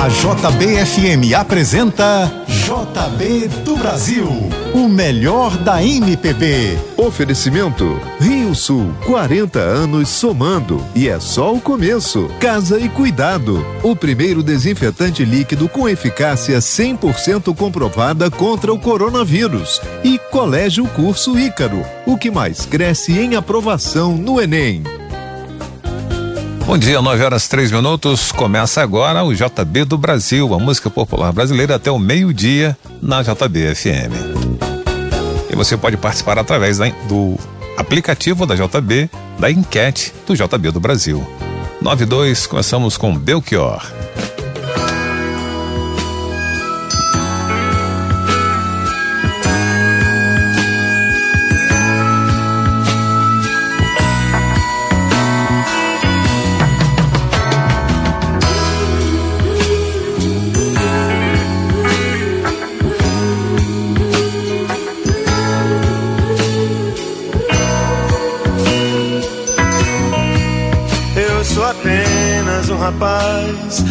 A JBFM apresenta JB do Brasil, o melhor da MPB. Oferecimento Rio Sul, 40 anos somando e é só o começo. Casa e Cuidado, o primeiro desinfetante líquido com eficácia 100% comprovada contra o coronavírus. E Colégio Curso Ícaro, o que mais cresce em aprovação no Enem. Bom dia, 9 horas 3 minutos. Começa agora o JB do Brasil, a música popular brasileira até o meio-dia na JB FM. E você pode participar através da, do aplicativo da JB, da enquete do JB do Brasil. 92, começamos com Belchior.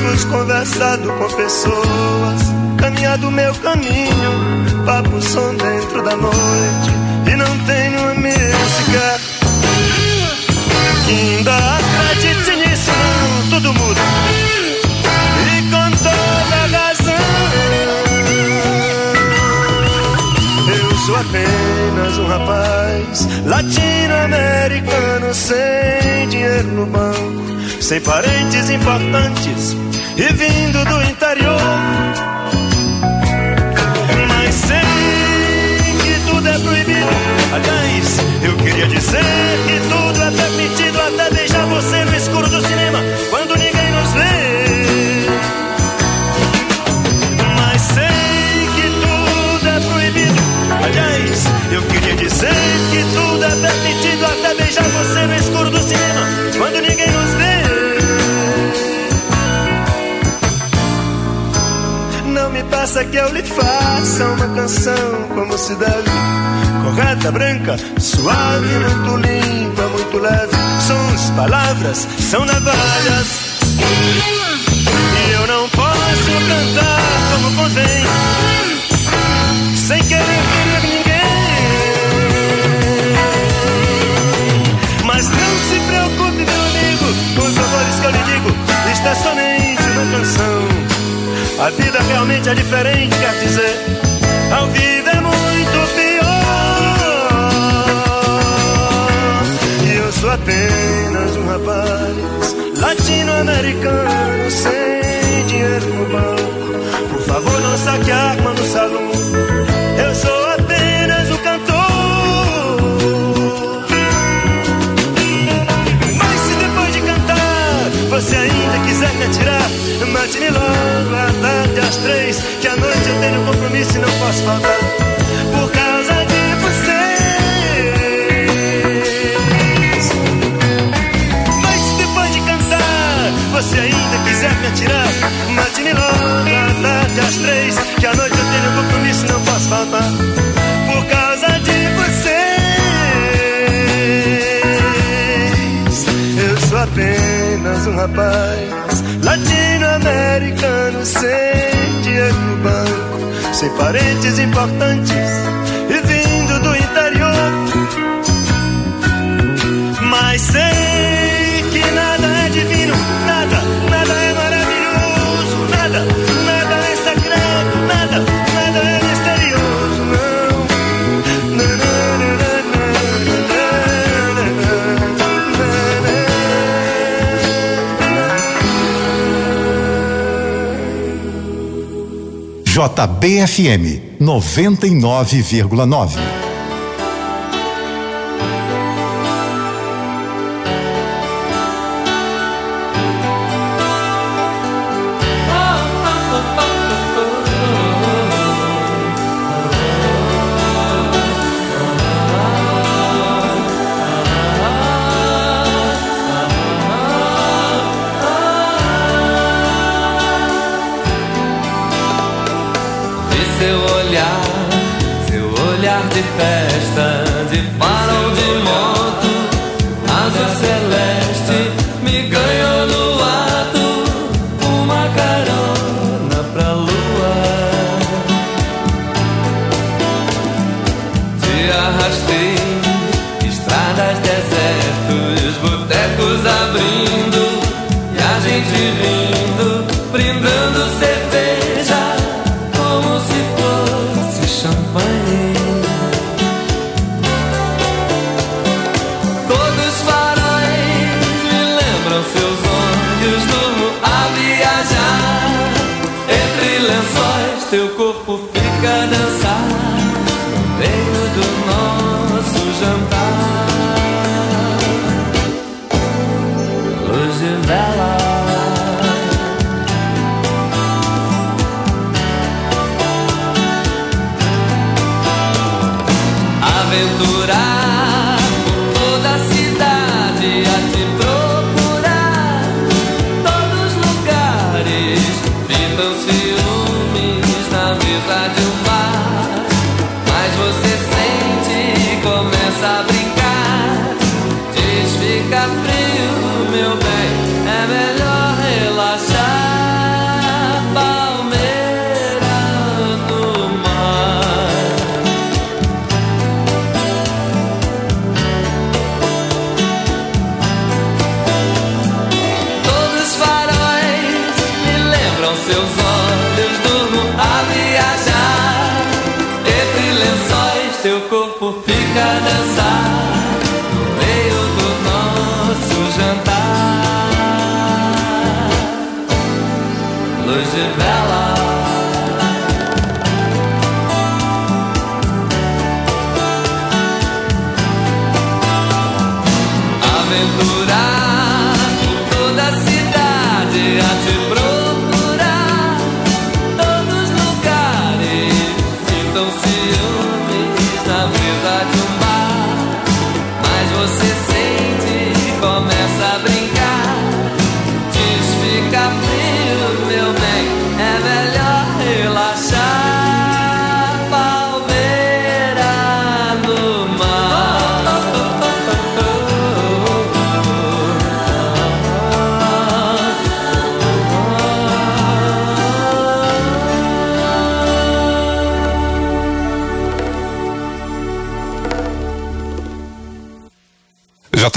discos, conversado com pessoas, caminhado meu caminho, papo som dentro da noite, e não tenho uma música que ainda acredite nisso, não, tudo muda. sou apenas um rapaz latino-americano sem dinheiro no banco, sem parentes importantes e vindo do interior. Deve. Correta, branca, suave, muito limpa, muito leve. Sons, palavras, são navalhas. E eu não posso cantar como convém sem querer ferir ninguém. Mas não se preocupe, meu amigo, com os valores que eu lhe digo, isto é somente uma canção. A vida realmente é diferente, quer dizer, ao vivo um rapaz latino-americano sem dinheiro no banco. Por favor, não saque a arma no salão. Eu sou apenas o cantor. Mas se depois de cantar você ainda quiser me atirar, mate-me logo à tarde às três, que à noite eu tenho compromisso e não posso faltar. Por causa quiser me atirar, mate-me logo à tarde às três, que à noite eu tenho compromisso e não posso faltar. Por causa de vocês, eu sou apenas um rapaz latino-americano sem dinheiro no banco, sem parentes importantes JBFM 99,9.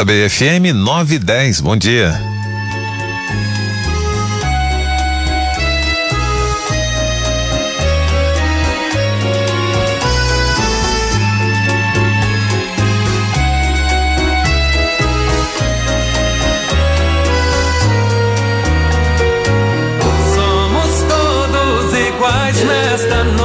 JBFM 910, bom dia. das cores, onde estão os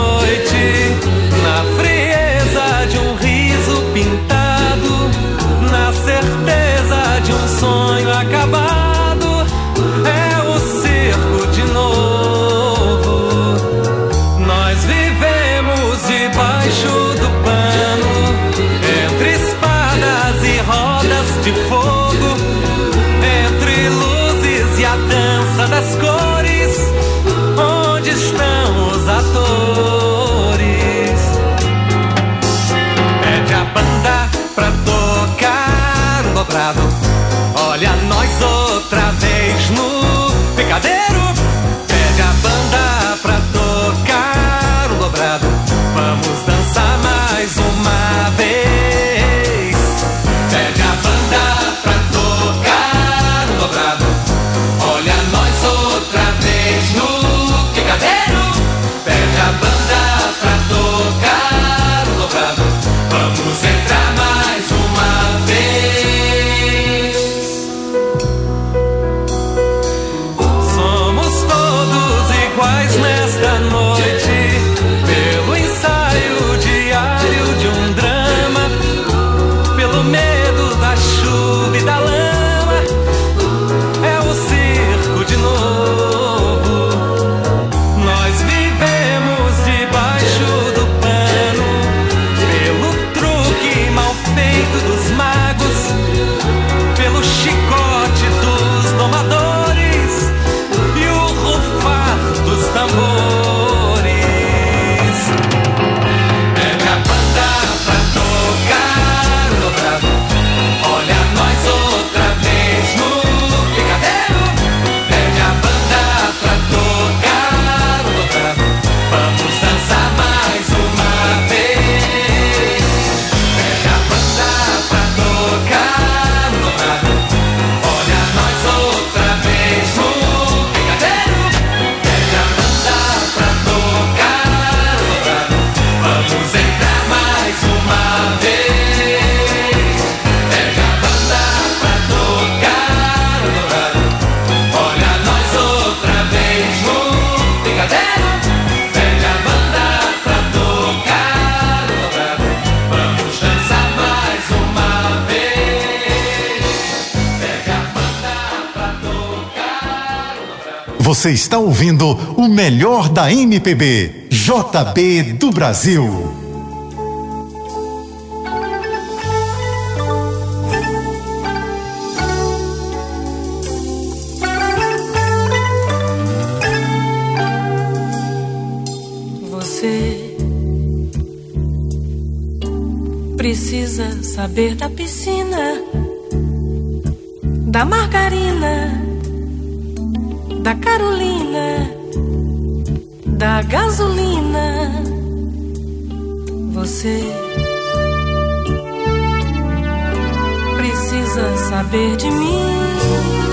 Você está ouvindo o melhor da MPB, JB do Brasil. Você precisa saber da piscina, da margarina da Carolina, da gasolina. Você precisa saber de mim.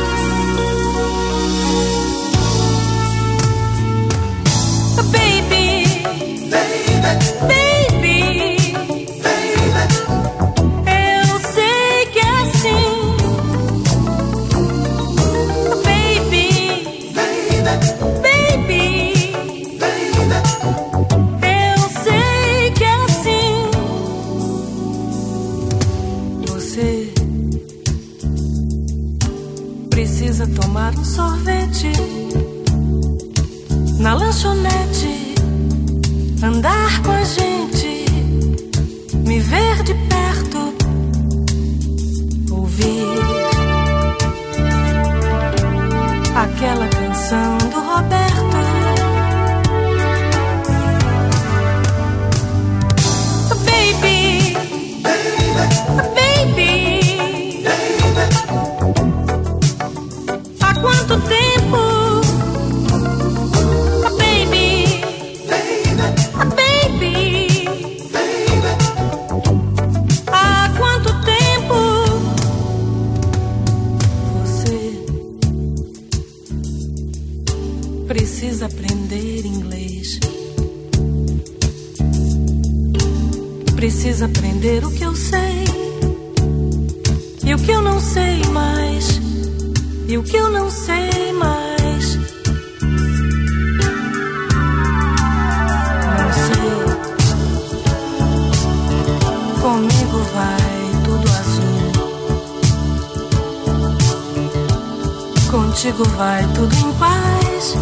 Contigo vai tudo em paz.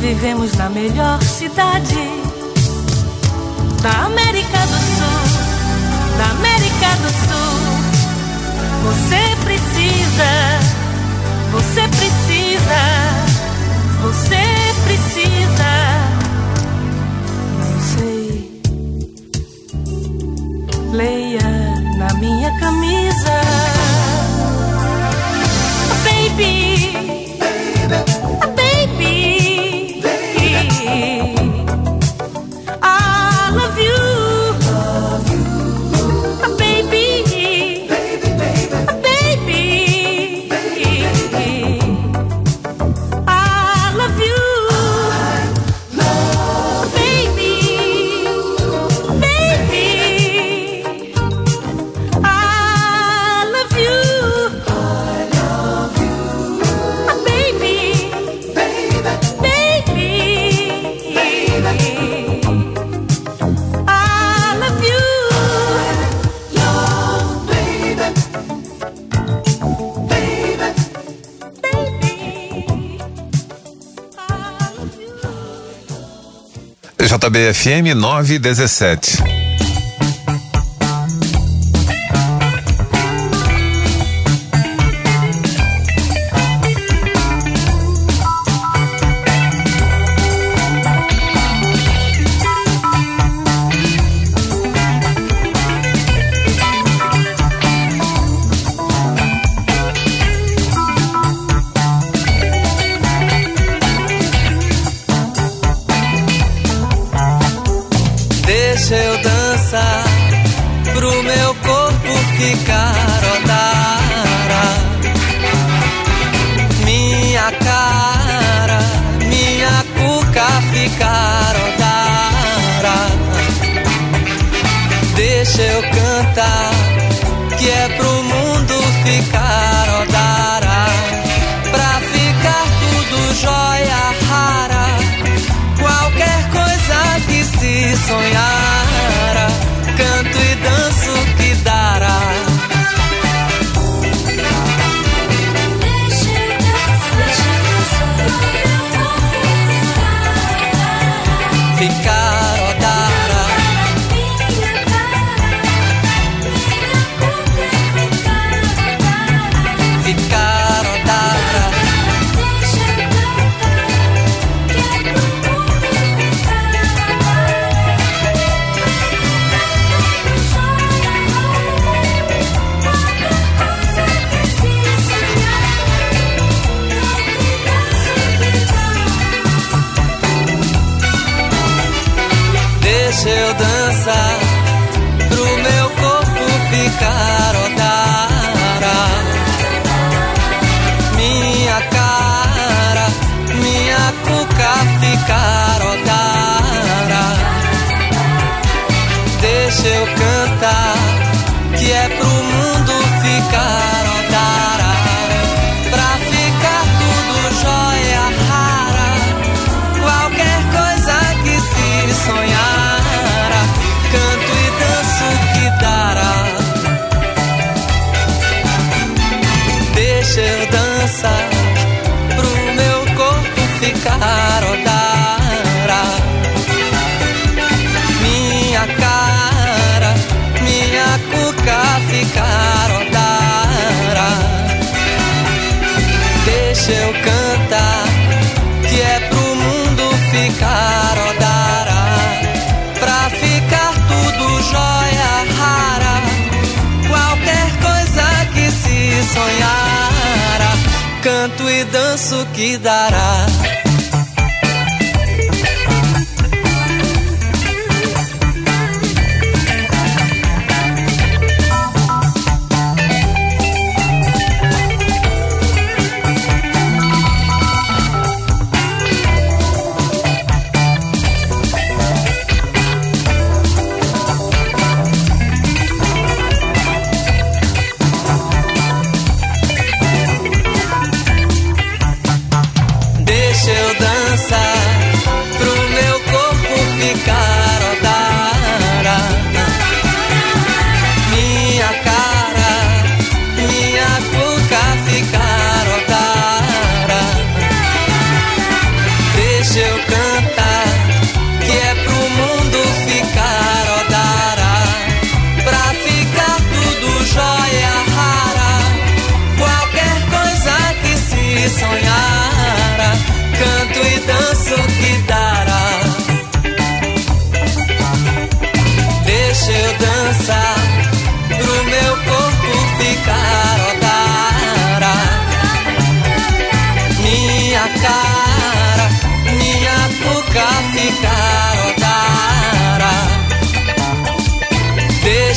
Vivemos na melhor cidade da América do Sul, da América do Sul. Você precisa, você precisa, você precisa. Não sei. Leia na minha camisa. JBFM 917. que é pro mundo. penso que dará.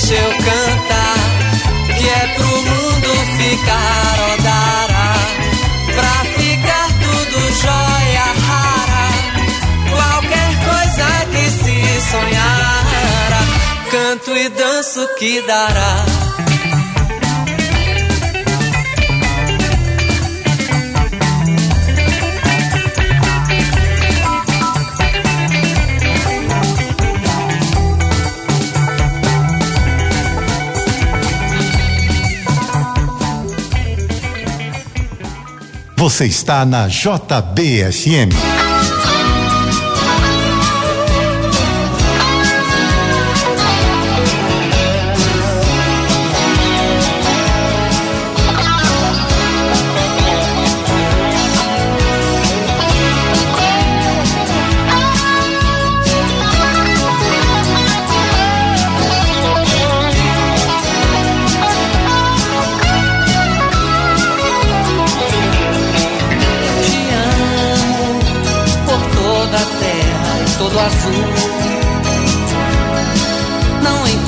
deixa eu cantar, que é pro mundo ficar odara, pra ficar tudo jóia rara, qualquer coisa que se sonhara, canto e danço que dará. Você está na JBFM.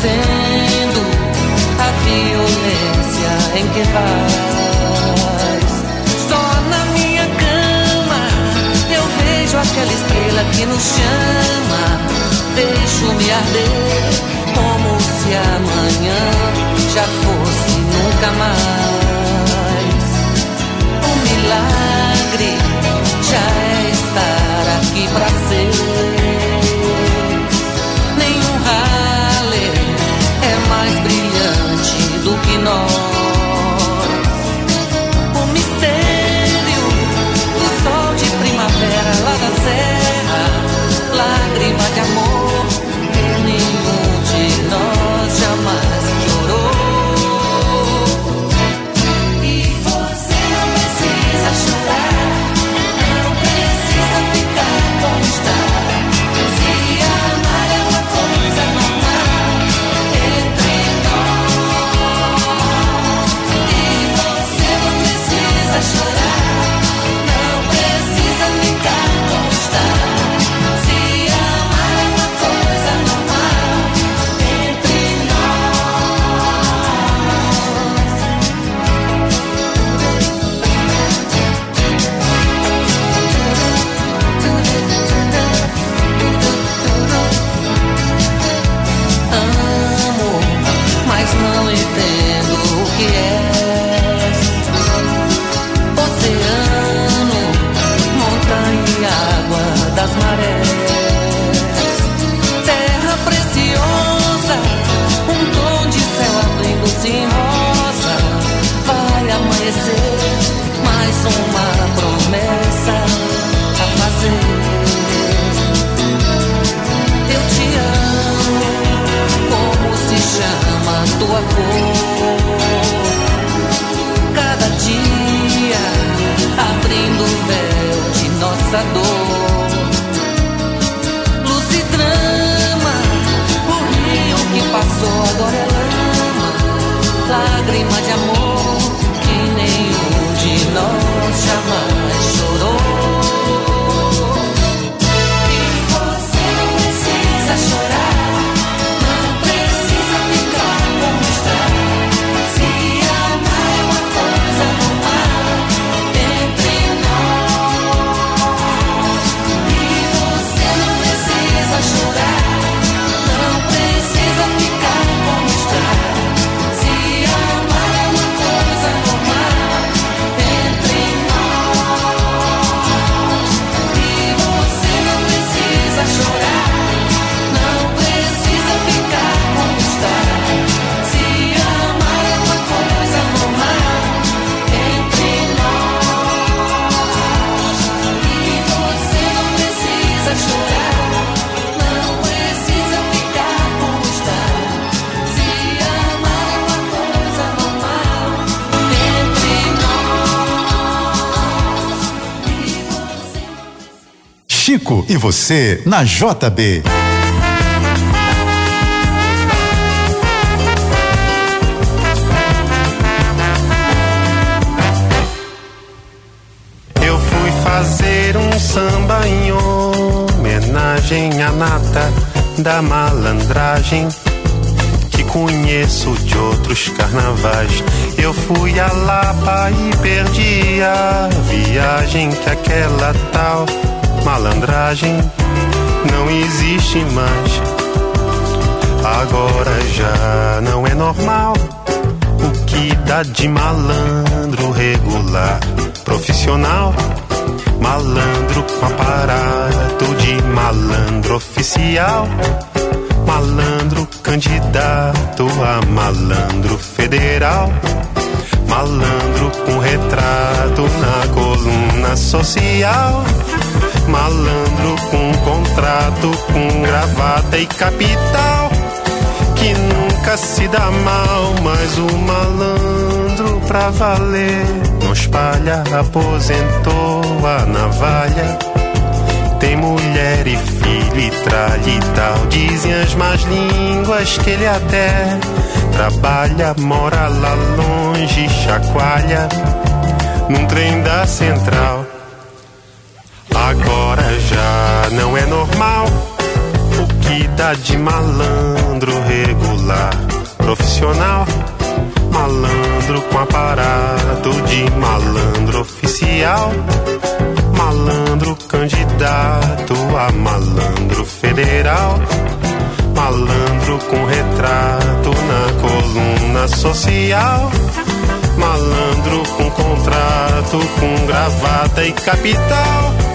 vencendo a violência em que vais. Só na minha cama eu vejo aquela estrela que nos chama. Deixo-me arder como se amanhã já fosse nunca mais. Um milagre já é estar aqui para ser. E você na JB. Eu fui fazer um samba em homenagem à nata da malandragem que conheço de outros carnavais. Eu fui a Lapa e perdi a viagem que aquela tal malandragem não existe mais. Agora já não é normal o que dá de malandro regular, profissional, malandro com aparato de malandro oficial, malandro candidato a malandro federal, malandro com retrato social. Malandro com contrato, com gravata e capital que nunca se dá mal, mas o malandro pra valer não espalha, aposentou a navalha. Tem mulher e filho e tralha e tal, dizem as más línguas que ele até trabalha, mora lá longe, chacoalha num trem da central. Já não é normal o que dá de malandro regular, profissional, malandro com aparato de malandro oficial, malandro candidato a malandro federal, malandro com retrato na coluna social. Malandro com contrato, com gravata e capital.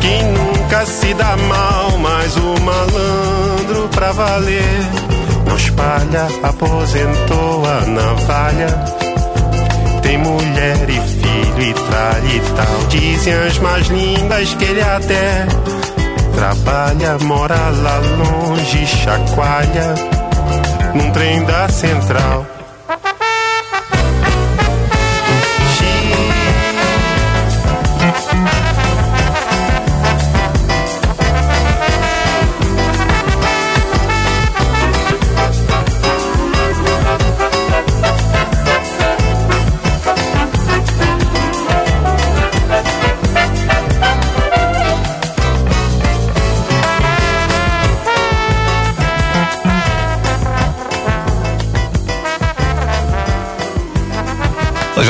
Quem nunca se dá mal, mas o malandro pra valer não espalha, aposentou a navalha. Tem mulher e filho e tralha e tal. Dizem as mais lindas que ele até trabalha, mora lá longe, chacoalha num trem da central.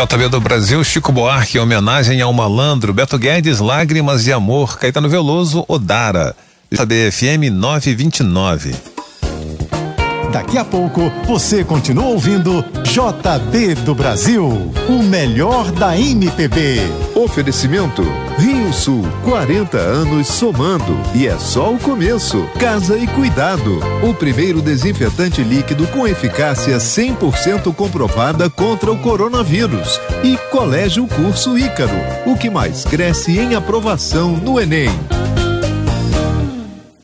JB do Brasil, Chico Buarque, em homenagem ao malandro, Beto Guedes, Lágrimas de Amor, Caetano Veloso, Odara. JB FM 929. Daqui a pouco você continua ouvindo JB do Brasil, o melhor da MPB. Oferecimento Rio Sul, 40 anos somando e é só o começo. Casa e Cuidado, o primeiro desinfetante líquido com eficácia 100% comprovada contra o coronavírus. E Colégio Curso Ícaro, o que mais cresce em aprovação no Enem.